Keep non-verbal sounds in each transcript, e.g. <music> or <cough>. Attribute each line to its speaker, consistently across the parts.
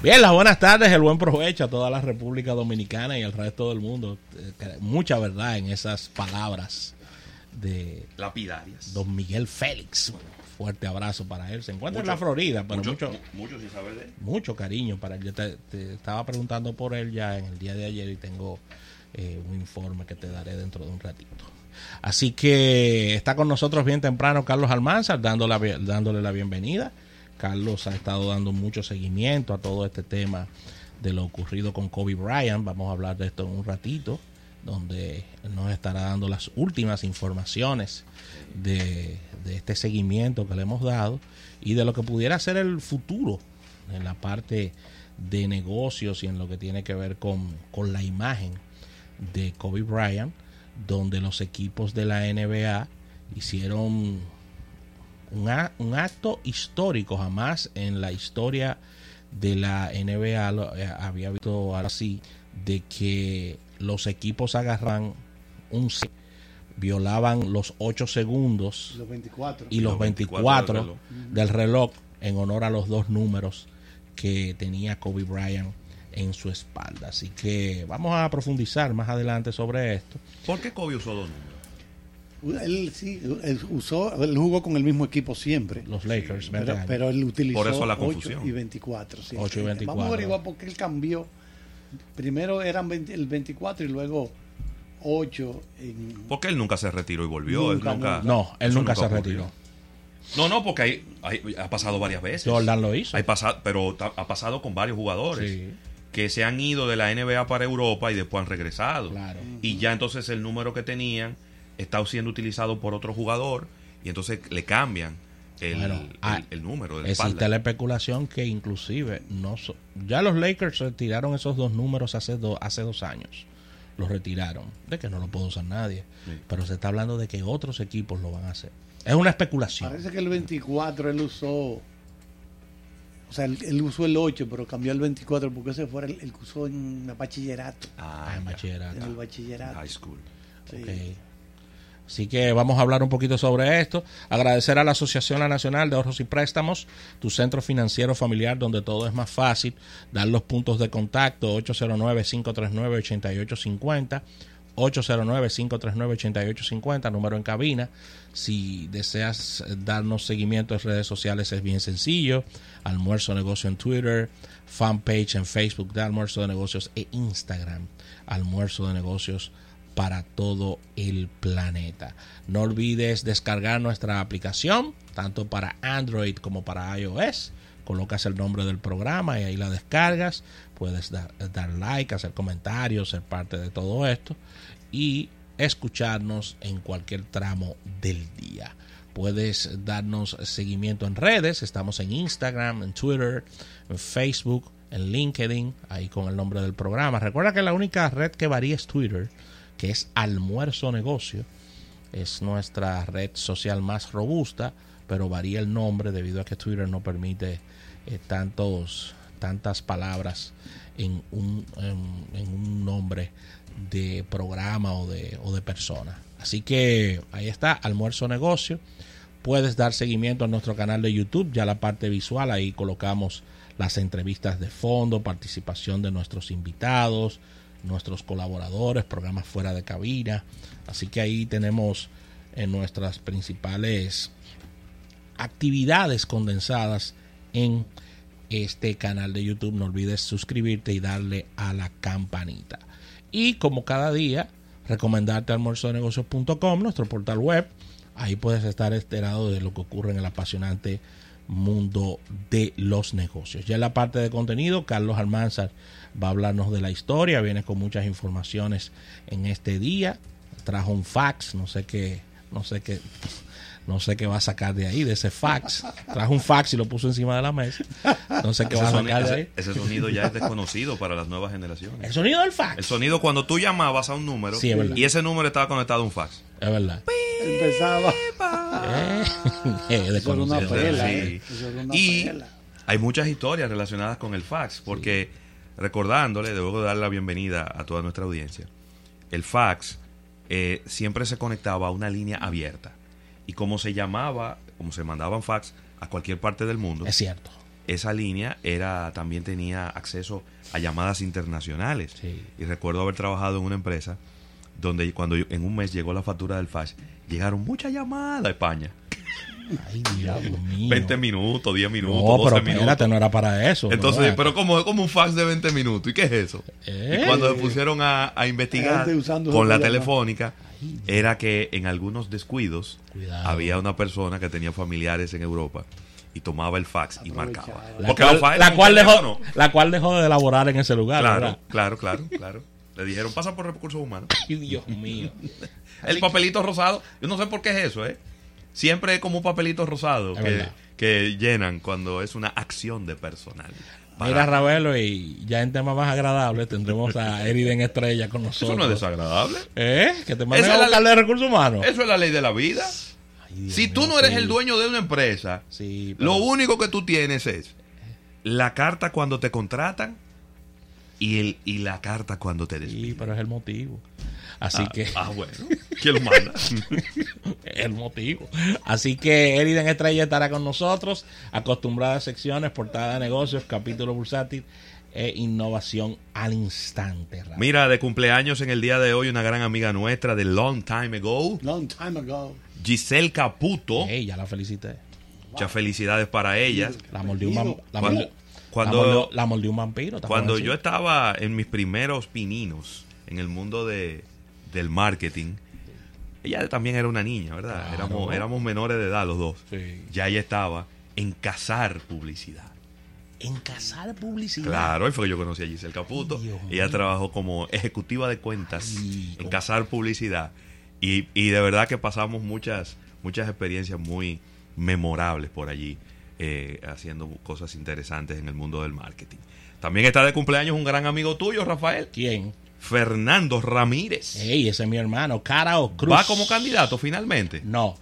Speaker 1: Bien, las buenas tardes, el buen provecho a toda la República Dominicana y al resto del mundo. Eh, mucha verdad en esas palabras de
Speaker 2: lapidarias.
Speaker 1: Don Miguel Félix. Fuerte abrazo para él. Se encuentra en la Florida, pero mucho,
Speaker 2: mucho, sin saber de él.
Speaker 1: Mucho cariño para él. Yo te, estaba preguntando por él ya en el día de ayer y tengo eh, un informe que te daré dentro de un ratito. Así que está con nosotros bien temprano Carlos Almanzar, dándole, dándole la bienvenida. Carlos ha estado dando mucho seguimiento a todo este tema de lo ocurrido con Kobe Bryant. Vamos a hablar de esto en un ratito, donde nos estará dando las últimas informaciones de, este seguimiento que le hemos dado y de lo que pudiera ser el futuro en la parte de negocios y en lo que tiene que ver con, la imagen de Kobe Bryant, donde los equipos de la NBA hicieron un, acto histórico, jamás en la historia de la NBA eh, había visto así, de que los equipos agarran un violaban los 8 segundos
Speaker 3: los 24.
Speaker 1: y los 24, del, reloj. en honor a los dos números que tenía Kobe Bryant en su espalda. Así que vamos a profundizar más adelante sobre esto.
Speaker 2: ¿Por qué Kobe usó dos números?
Speaker 3: Él sí, él usó, él jugó con el mismo equipo siempre.
Speaker 1: Los Lakers,
Speaker 3: pero, él utilizó
Speaker 2: Por eso la
Speaker 3: 8 y 24.
Speaker 1: 8 y 24.
Speaker 3: Vamos a averiguar por qué él cambió. Primero eran el 24 y luego 8. En...
Speaker 2: Porque él nunca se retiró y volvió.
Speaker 1: Nunca,
Speaker 2: él nunca,
Speaker 1: no, él nunca, se retiró.
Speaker 2: No, no, porque hay, ha pasado varias veces.
Speaker 1: Jordan lo hizo.
Speaker 2: Hay pasado, pero ha pasado con varios jugadores. que se han ido de la NBA para Europa y después han regresado.
Speaker 1: Claro.
Speaker 2: Y ya entonces el número que tenían está siendo utilizado por otro jugador y entonces le cambian el,
Speaker 1: ah,
Speaker 2: el, número. De
Speaker 1: existe la especulación que inclusive no ya los Lakers retiraron esos dos números hace, hace dos años. Los retiraron. De que no lo puede usar nadie. Pero se está hablando de que otros equipos lo van a hacer. Es una especulación.
Speaker 3: Parece que el 24 él usó. O sea, él, usó el 8, pero cambió el 24 porque ese fue el, que usó en el bachillerato.
Speaker 1: Ah, en bachillerato.
Speaker 3: En el bachillerato.
Speaker 2: High school.
Speaker 1: Sí. Así que vamos a hablar un poquito sobre esto. Agradecer a la Asociación Nacional de Ahorros y Préstamos, tu centro financiero familiar donde todo es más fácil. Dar los puntos de contacto 809-539-8850. 809-539-8850, número en cabina. Si deseas darnos seguimiento en redes sociales es bien sencillo. Almuerzo Negocio en Twitter, fanpage en Facebook de Almuerzo de Negocios e Instagram, Almuerzo de Negocios para todo el planeta. No olvides descargar nuestra aplicación, tanto para Android como para iOS. Colocas el nombre del programa y ahí la descargas. Puedes dar, like, hacer comentarios, ser parte de todo esto y escucharnos en cualquier tramo del día. Puedes darnos seguimiento en redes. Estamos en Instagram, en Twitter, en Facebook, en LinkedIn, ahí con el nombre del programa. Recuerda que la única red que varía es Twitter que es Almuerzo Negocio. Es nuestra red social más robusta, pero varía el nombre debido a que Twitter no permite eh, tantos, tantas palabras en un, en, un nombre de programa o de, o de persona. Así que ahí está, Almuerzo Negocio. Puedes dar seguimiento a nuestro canal de YouTube, ya la parte visual, ahí colocamos las entrevistas de fondo, participación de nuestros invitados, nuestros colaboradores, programas fuera de cabina. Así que ahí tenemos en nuestras principales actividades condensadas en este canal de YouTube. No olvides suscribirte y darle a la campanita. Y como cada día, recomendarte almuerzonegocios.com, nuestro portal web. Ahí puedes estar enterado de lo que ocurre en el apasionante mundo de los negocios. Ya en la parte de contenido, Carlos Almanzar va a hablarnos de la historia, viene con muchas informaciones en este día, trajo un fax, no sé qué, no sé qué, no sé qué va a sacar de ahí, de ese fax. Trajo un fax y lo puso encima de la mesa. No sé qué va a sacar de ahí.
Speaker 2: Ese, sonido ya es desconocido para las nuevas generaciones.
Speaker 1: El sonido del fax.
Speaker 2: El sonido cuando tú llamabas a un número y ese número estaba conectado a un fax.
Speaker 1: Es verdad.
Speaker 3: Empezaba. <laughs>
Speaker 1: Eh, una
Speaker 2: sí. Y hay muchas historias relacionadas con el fax, porque recordándole, debo dar la bienvenida a toda nuestra audiencia, el fax eh, siempre se conectaba a una línea abierta. Y como se llamaba, como se mandaban fax a cualquier parte del mundo.
Speaker 1: Es cierto.
Speaker 2: esa línea era también tenía acceso a llamadas internacionales. Y recuerdo haber trabajado en una empresa donde cuando en un mes llegó la factura del fax, llegaron muchas llamadas a España.
Speaker 1: Ay, Dios mío.
Speaker 2: 20 minutos, 10 minutos,
Speaker 1: no, pero espérate, no era para eso.
Speaker 2: Entonces, pero como, como un fax de 20 minutos. ¿Y qué es eso? Y
Speaker 1: Eh.
Speaker 2: cuando se pusieron a, a investigar con la telefónica, era que en algunos descuidos
Speaker 1: Cuidado.
Speaker 2: había una persona que tenía familiares en Europa y tomaba el fax y marcaba.
Speaker 1: La
Speaker 2: Porque
Speaker 1: cual, la dejó, la cual dejó de elaborar en ese lugar.
Speaker 2: Claro,
Speaker 1: ¿verdad?
Speaker 2: claro, claro, claro. Le dijeron, pasa por recursos humanos. <laughs>
Speaker 1: Ay, Dios mío. <laughs>
Speaker 2: El papelito rosado, yo no sé por qué es eso, ¿eh? Siempre es como un papelito rosado que, llenan cuando es una acción de personal. Para-
Speaker 1: Mira, Ravelo, y ya en temas más agradables tendremos a Eriden Estrella con nosotros.
Speaker 2: eso no es desagradable.
Speaker 1: ¿Eh? Que te manden a
Speaker 2: la
Speaker 1: buscarle de recursos humanos.
Speaker 2: Eso es la ley de la vida.
Speaker 1: Ay,
Speaker 2: Si tú
Speaker 1: mío,
Speaker 2: no eres
Speaker 1: sí.
Speaker 2: el dueño de una empresa,
Speaker 1: Sí, pero-
Speaker 2: lo único que tú tienes es la carta cuando te contratan y, el, y la carta cuando te despiden.
Speaker 1: Sí, pero es el motivo. Así
Speaker 2: ah,
Speaker 1: que,
Speaker 2: ah, bueno. <laughs> ¿Quién lo manda?
Speaker 1: el motivo. Así que Eriden Estrella estará con nosotros. Acostumbradas secciones, portada de negocios, capítulo bursátil e innovación al instante. Rafa.
Speaker 2: Mira, de cumpleaños en el día de hoy, una gran amiga nuestra de Long Time Ago,
Speaker 3: Long time ago.
Speaker 2: Giselle Caputo.
Speaker 1: Ey, ya la felicité.
Speaker 2: Muchas felicidades para ella.
Speaker 1: La mordió un, vam- la mordió-
Speaker 2: cuando-
Speaker 1: la mordió- un vampiro.
Speaker 2: Cuando yo estaba en mis primeros pininos en el mundo de, del marketing, ella también era una niña, ¿verdad?
Speaker 1: Claro.
Speaker 2: Éramos, éramos menores de edad los dos.
Speaker 1: Sí.
Speaker 2: Ya ella estaba en cazar publicidad.
Speaker 1: En casar publicidad.
Speaker 2: Claro, ahí fue que yo conocí a Giselle Caputo.
Speaker 1: Ay,
Speaker 2: ella trabajó como ejecutiva de cuentas
Speaker 1: Ay,
Speaker 2: en cazar publicidad. Y, y de verdad que pasamos muchas, muchas experiencias muy memorables por allí, eh, haciendo cosas interesantes en el mundo del marketing. También está de cumpleaños un gran amigo tuyo, Rafael,
Speaker 1: ¿Quién?
Speaker 2: Fernando Ramírez.
Speaker 1: Ey, ese es mi hermano. Cara o Cruz.
Speaker 2: ¿Va como candidato finalmente?
Speaker 1: No.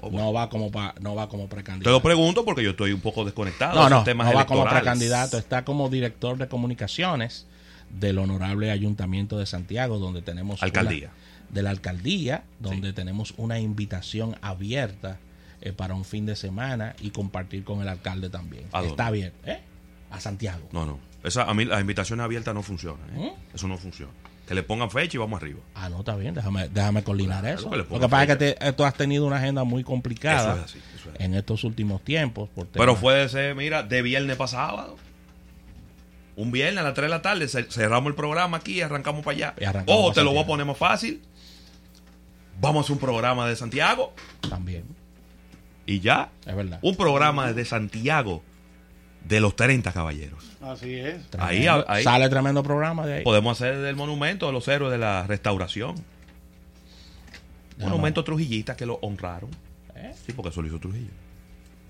Speaker 2: Oh,
Speaker 1: No va como pa- no va como
Speaker 2: Te
Speaker 1: precandidato.
Speaker 2: lo pregunto porque yo estoy un poco desconectado
Speaker 1: No, no,
Speaker 2: temas
Speaker 1: no va como precandidato, está como director de comunicaciones del honorable Ayuntamiento de Santiago, donde tenemos una-
Speaker 2: Alcaldía.
Speaker 1: de la alcaldía, donde tenemos una invitación abierta eh, para un fin de semana y compartir con el alcalde también. Está abierto, ¿eh? A Santiago.
Speaker 2: No, no. Esa, a mí las invitaciones abiertas no funcionan. ¿eh?
Speaker 1: ¿Mm?
Speaker 2: Eso no funciona. Que le pongan fecha y vamos arriba.
Speaker 1: Ah, no, está bien, déjame, déjame coordinar
Speaker 2: Claro,
Speaker 1: eso.
Speaker 2: que
Speaker 1: Lo que pasa es que te- tú has tenido una agenda muy complicada
Speaker 2: Eso es así, eso es así.
Speaker 1: en estos últimos tiempos. Por
Speaker 2: Pero puede ser, mira, de viernes para sábado. Un viernes a las 3 de la tarde ce- cerramos el programa aquí y arrancamos para allá.
Speaker 1: Arrancamos
Speaker 2: Ojo, te lo voy a poner más fácil. Vamos a hacer un programa de Santiago
Speaker 1: También,
Speaker 2: y ya.
Speaker 1: es verdad.
Speaker 2: Un programa de Santiago de los 30 caballeros.
Speaker 3: Así es.
Speaker 2: Ahí, ahí.
Speaker 1: Sale tremendo programa de ahí.
Speaker 2: Podemos hacer del monumento de los héroes de la restauración. Monumento trujillista que lo honraron.
Speaker 1: ¿Eh?
Speaker 2: Sí, porque eso lo hizo Trujillo.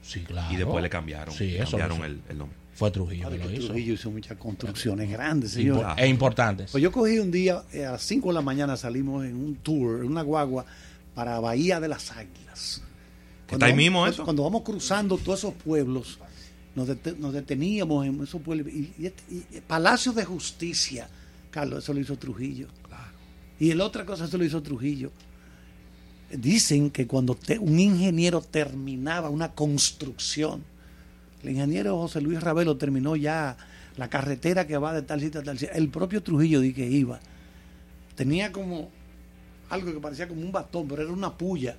Speaker 1: Sí, claro.
Speaker 2: Y después le cambiaron,
Speaker 1: Sí, eso
Speaker 2: cambiaron el, el nombre.
Speaker 1: Fue Trujillo que lo hizo.
Speaker 3: Trujillo hizo muchas construcciones grandes,
Speaker 1: Impor-
Speaker 3: señor.
Speaker 2: Claro.
Speaker 1: E importantes.
Speaker 3: Pues yo cogí un día, eh, a las 5 de la mañana salimos en un tour, en una guagua, para Bahía de las Águilas.
Speaker 2: ¿Está ahí
Speaker 3: vamos-
Speaker 2: mismo eso?
Speaker 3: Cuando vamos cruzando todos esos pueblos, nos, dete- nos deteníamos en esos pueblos. Y, y este- y- y Palacio de Justicia, Carlos, eso lo hizo Trujillo. Y la otra cosa, eso lo hizo Trujillo. Dicen que cuando te- un ingeniero terminaba una construcción, el ingeniero José Luis Ravelo terminó ya la carretera que va de tal sitio a tal sitio, el propio Trujillo di que iba, tenía como algo que parecía como un bastón, pero era una puya.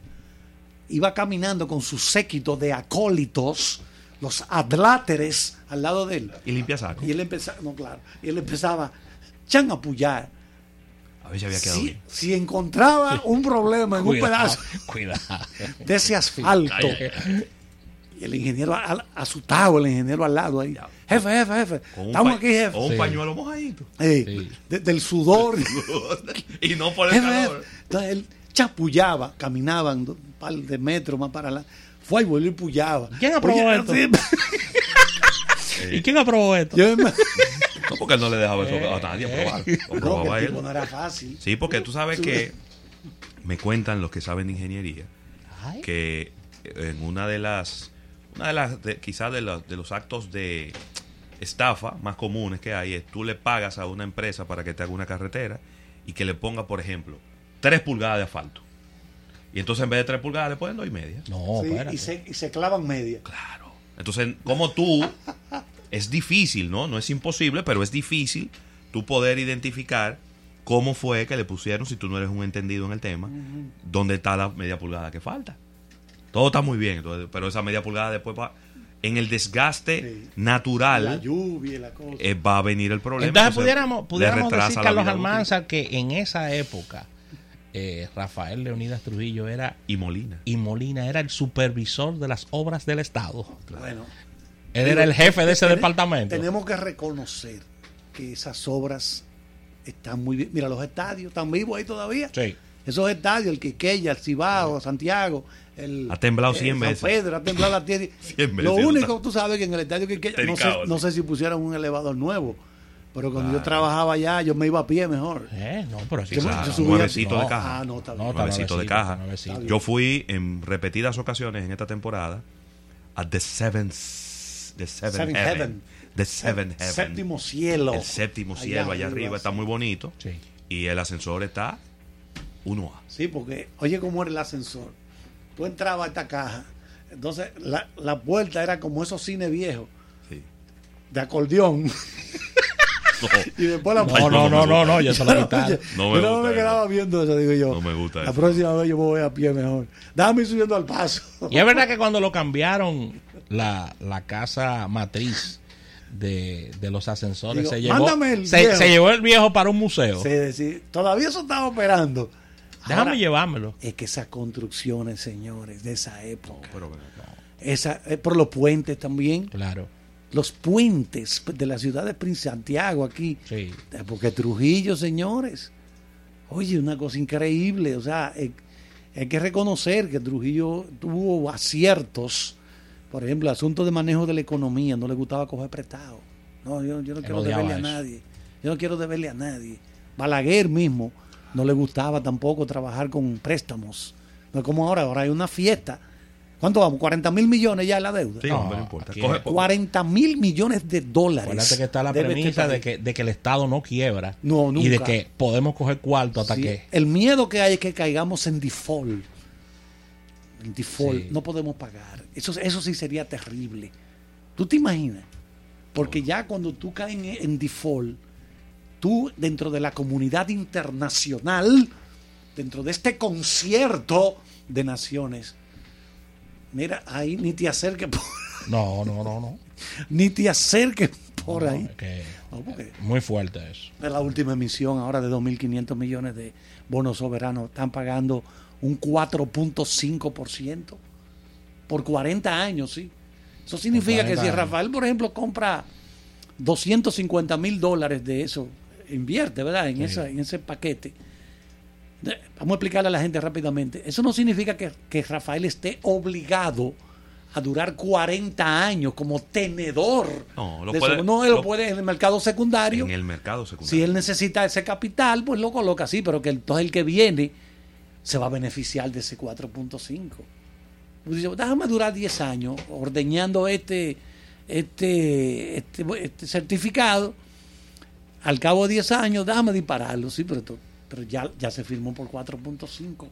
Speaker 3: Iba caminando con su séquito de acólitos, los adláteres al lado de él.
Speaker 2: Y limpia saco.
Speaker 3: Y él empezaba, no, claro, y él empezaba, chan a puyar.
Speaker 2: A ver si había quedado
Speaker 3: Si,
Speaker 2: bien.
Speaker 3: si encontraba un problema en un pedazo
Speaker 1: Cuidado.
Speaker 3: de ese asfalto, y el ingeniero al- asustado, el ingeniero al lado ahí, jefe, jefe, jefe, estamos aquí, jefe.
Speaker 2: Con un
Speaker 1: Sí.
Speaker 2: pañuelo mojadito.
Speaker 3: Eh,
Speaker 1: Sí.
Speaker 3: de- del sudor. <laughs>
Speaker 2: y no por el
Speaker 3: Jefe,
Speaker 2: calor.
Speaker 3: jefe. Entonces él chapullaba, caminaban un par de metros más para adelante. Fue y volvió y pullaba.
Speaker 1: ¿Quién aprobó
Speaker 3: Oye,
Speaker 1: esto?
Speaker 3: sí, <laughs>
Speaker 1: ¿Y quién aprobó esto?
Speaker 3: yo me- <laughs>
Speaker 2: No, porque él no le dejaba eso a nadie aprobar. Lo
Speaker 3: No, que
Speaker 2: aprobaba
Speaker 3: el
Speaker 2: él.
Speaker 3: tipo no era fácil.
Speaker 2: Sí, porque tú sabes que me cuentan los que saben de ingeniería
Speaker 1: Ay,
Speaker 2: que en una de las, una de las, de- quizás de los, de los actos de estafa más comunes que hay es tú le pagas a una empresa para que te haga una carretera y que le ponga, por ejemplo, 3 pulgadas de asfalto. Y entonces en vez de 3 pulgadas le ponen dos y media.
Speaker 1: No,
Speaker 3: Sí, y, se, y se clavan media.
Speaker 2: Claro. Entonces, como tú, es difícil, ¿no? No es imposible, pero es difícil tú poder identificar cómo fue que le pusieron, si tú no eres un entendido en el tema, dónde está la media pulgada que falta. Todo está muy bien, pero esa media pulgada después va, en el desgaste natural
Speaker 3: La lluvia y la cosa.
Speaker 2: eh, va a venir el problema.
Speaker 1: Entonces
Speaker 2: Entonces,
Speaker 1: pudiéramos, pudiéramos decir, Carlos. Almanzar, que en esa época eh, Rafael Leonidas Trujillo era
Speaker 2: Y Molina.
Speaker 1: y Molina era el supervisor de las obras del Estado.
Speaker 3: Bueno,
Speaker 1: Él era el jefe de ese departamento.
Speaker 3: Tenemos que reconocer que esas obras están muy bien. Mira, los estadios están vivos ahí todavía.
Speaker 1: Sí.
Speaker 3: Esos estadios, el Quiqueya, el Cibao, Santiago, el.
Speaker 2: Ha temblado
Speaker 3: eh,
Speaker 2: 100
Speaker 3: San
Speaker 2: veces.
Speaker 3: Pedro, ha temblado la tierra. <laughs>
Speaker 2: 100 veces,
Speaker 3: Lo único,
Speaker 2: está-
Speaker 3: tú sabes que en el estadio Quiqueya, no sé, no sé si pusieron un elevador nuevo, pero cuando yo trabajaba allá, yo me iba a pie mejor.
Speaker 1: Eh, no, pero sí,
Speaker 3: Yo
Speaker 1: claro.
Speaker 3: yo subía-
Speaker 2: nuevecito de
Speaker 3: no,
Speaker 2: caja.
Speaker 3: ah, no, está bien.
Speaker 1: No, está
Speaker 2: nuevecito de caja.
Speaker 1: nuevecito.
Speaker 2: Yo fui en repetidas ocasiones en esta temporada a The Seventh, the Seven,
Speaker 3: Seven
Speaker 2: Heaven.
Speaker 3: Heaven.
Speaker 2: The Seven Heaven.
Speaker 3: Séptimo cielo.
Speaker 2: El séptimo cielo allá arriba está muy bonito.
Speaker 1: Sí.
Speaker 2: Y el ascensor está 1A.
Speaker 3: Sí, porque oye cómo era el ascensor. Tú entrabas a esta caja, entonces la, la puerta era como esos cines viejos,
Speaker 2: Sí.
Speaker 3: de acordeón.
Speaker 2: No,
Speaker 3: y después la
Speaker 1: No, no, no, no, no, ya quitaron.
Speaker 2: No me
Speaker 3: yo
Speaker 2: gusta
Speaker 3: me quedaba viendo eso, digo yo.
Speaker 2: No me gusta
Speaker 3: La próxima vez yo voy a pie mejor. Dame ir subiendo al paso.
Speaker 1: Y es verdad que cuando lo cambiaron la, la casa matriz de, de los ascensores,
Speaker 3: Digo,
Speaker 1: se, llevó,
Speaker 3: el
Speaker 1: se,
Speaker 3: viejo.
Speaker 1: se llevó el viejo para un museo.
Speaker 3: Sí, sí, todavía eso estaba operando.
Speaker 1: Déjame
Speaker 3: Ahora,
Speaker 1: llevármelo.
Speaker 3: Es que esas construcciones, señores, de esa época,
Speaker 2: Pero ven acá.
Speaker 3: esa, eh, por los puentes también,
Speaker 1: Claro.
Speaker 3: Los puentes de la ciudad de Prince Santiago aquí,
Speaker 1: Sí.
Speaker 3: Eh, Porque Trujillo, señores, oye, una cosa increíble, o sea, eh, hay que reconocer que Trujillo tuvo aciertos, por ejemplo, asunto de manejo de la economía, no le gustaba coger prestado. No, yo, yo no quiero deberle a nadie, yo no quiero deberle a nadie. Balaguer mismo no le gustaba tampoco trabajar con préstamos. No es como ahora, ahora hay una fiesta. ¿Cuánto vamos? ¿40 mil millones ya la deuda?
Speaker 2: Sí,
Speaker 1: No,
Speaker 2: hombre, no importa.
Speaker 1: aquí
Speaker 2: Coge-
Speaker 1: es-
Speaker 3: 40 mil millones de dólares.
Speaker 1: Acuérdate que está la
Speaker 3: debe
Speaker 1: premisa de que, de que el Estado no quiebra.
Speaker 3: No,
Speaker 1: Y de
Speaker 3: nunca.
Speaker 1: que podemos coger cuarto hasta
Speaker 3: Sí,
Speaker 1: que.
Speaker 3: El miedo que hay es que caigamos en default. En default,
Speaker 1: Sí.
Speaker 3: no podemos pagar. Eso, eso sí sería terrible. ¿Tú te imaginas? Porque ya cuando tú caes en, en default, tú dentro de la comunidad internacional, dentro de este concierto de naciones, mira, ahí ni te acerques por,
Speaker 1: No, no, no, no.
Speaker 3: ni te acerques por
Speaker 1: No,
Speaker 3: ahí.
Speaker 1: que
Speaker 3: No,
Speaker 1: muy fuerte eso.
Speaker 3: de la última emisión ahora de 2.500 millones de bonos soberanos están pagando un 4.5% por 40 años, sí. Eso significa que
Speaker 1: 40
Speaker 3: si. Rafael, por ejemplo, compra 250 mil dólares de eso, invierte, ¿verdad? En,
Speaker 1: Sí.
Speaker 3: esa, en ese paquete. Vamos a explicarle a la gente rápidamente. Eso no significa que, que Rafael esté obligado a durar 40 años como tenedor.
Speaker 2: No, lo
Speaker 3: de
Speaker 2: puede-
Speaker 3: eso. no, él lo puede en el mercado secundario.
Speaker 2: En el mercado secundario.
Speaker 3: Si él necesita ese capital, pues lo coloca así, pero que entonces el que viene se va a beneficiar de ese 4.5. Pues dice, déjame durar 10 años ordeñando este, este, este, este certificado. Al cabo de 10 años, déjame dispararlo, sí, pero, to- pero ya, ya se firmó por 4.5,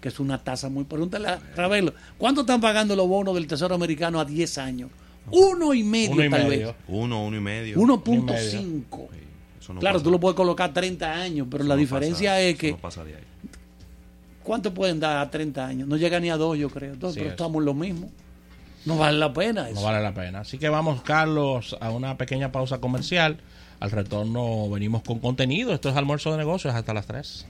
Speaker 3: que es una tasa muy... Pregúntale a Ravelo, ¿cuánto están pagando los bonos del Tesoro Americano a 10 años? Uno y medio,
Speaker 1: Uno y
Speaker 3: tal
Speaker 1: medio.
Speaker 3: vez.
Speaker 2: Uno, uno y medio.
Speaker 3: 1.5.
Speaker 2: Sí, no
Speaker 3: claro,
Speaker 2: pasa.
Speaker 3: tú lo puedes colocar 30 años, pero
Speaker 2: Eso
Speaker 3: la
Speaker 2: no
Speaker 3: diferencia
Speaker 2: pasa-
Speaker 3: es que
Speaker 2: no pasa de ahí.
Speaker 3: ¿cuánto pueden dar a 30 años? No llega ni a 2, yo creo. Entonces,
Speaker 1: Sí,
Speaker 3: pero
Speaker 1: es.
Speaker 3: estamos en lo mismo. No vale la pena eso.
Speaker 1: No vale la pena. Así que vamos, Carlos, a una pequeña pausa comercial. Al retorno venimos con contenido. Esto es almuerzo de negocios hasta las 3.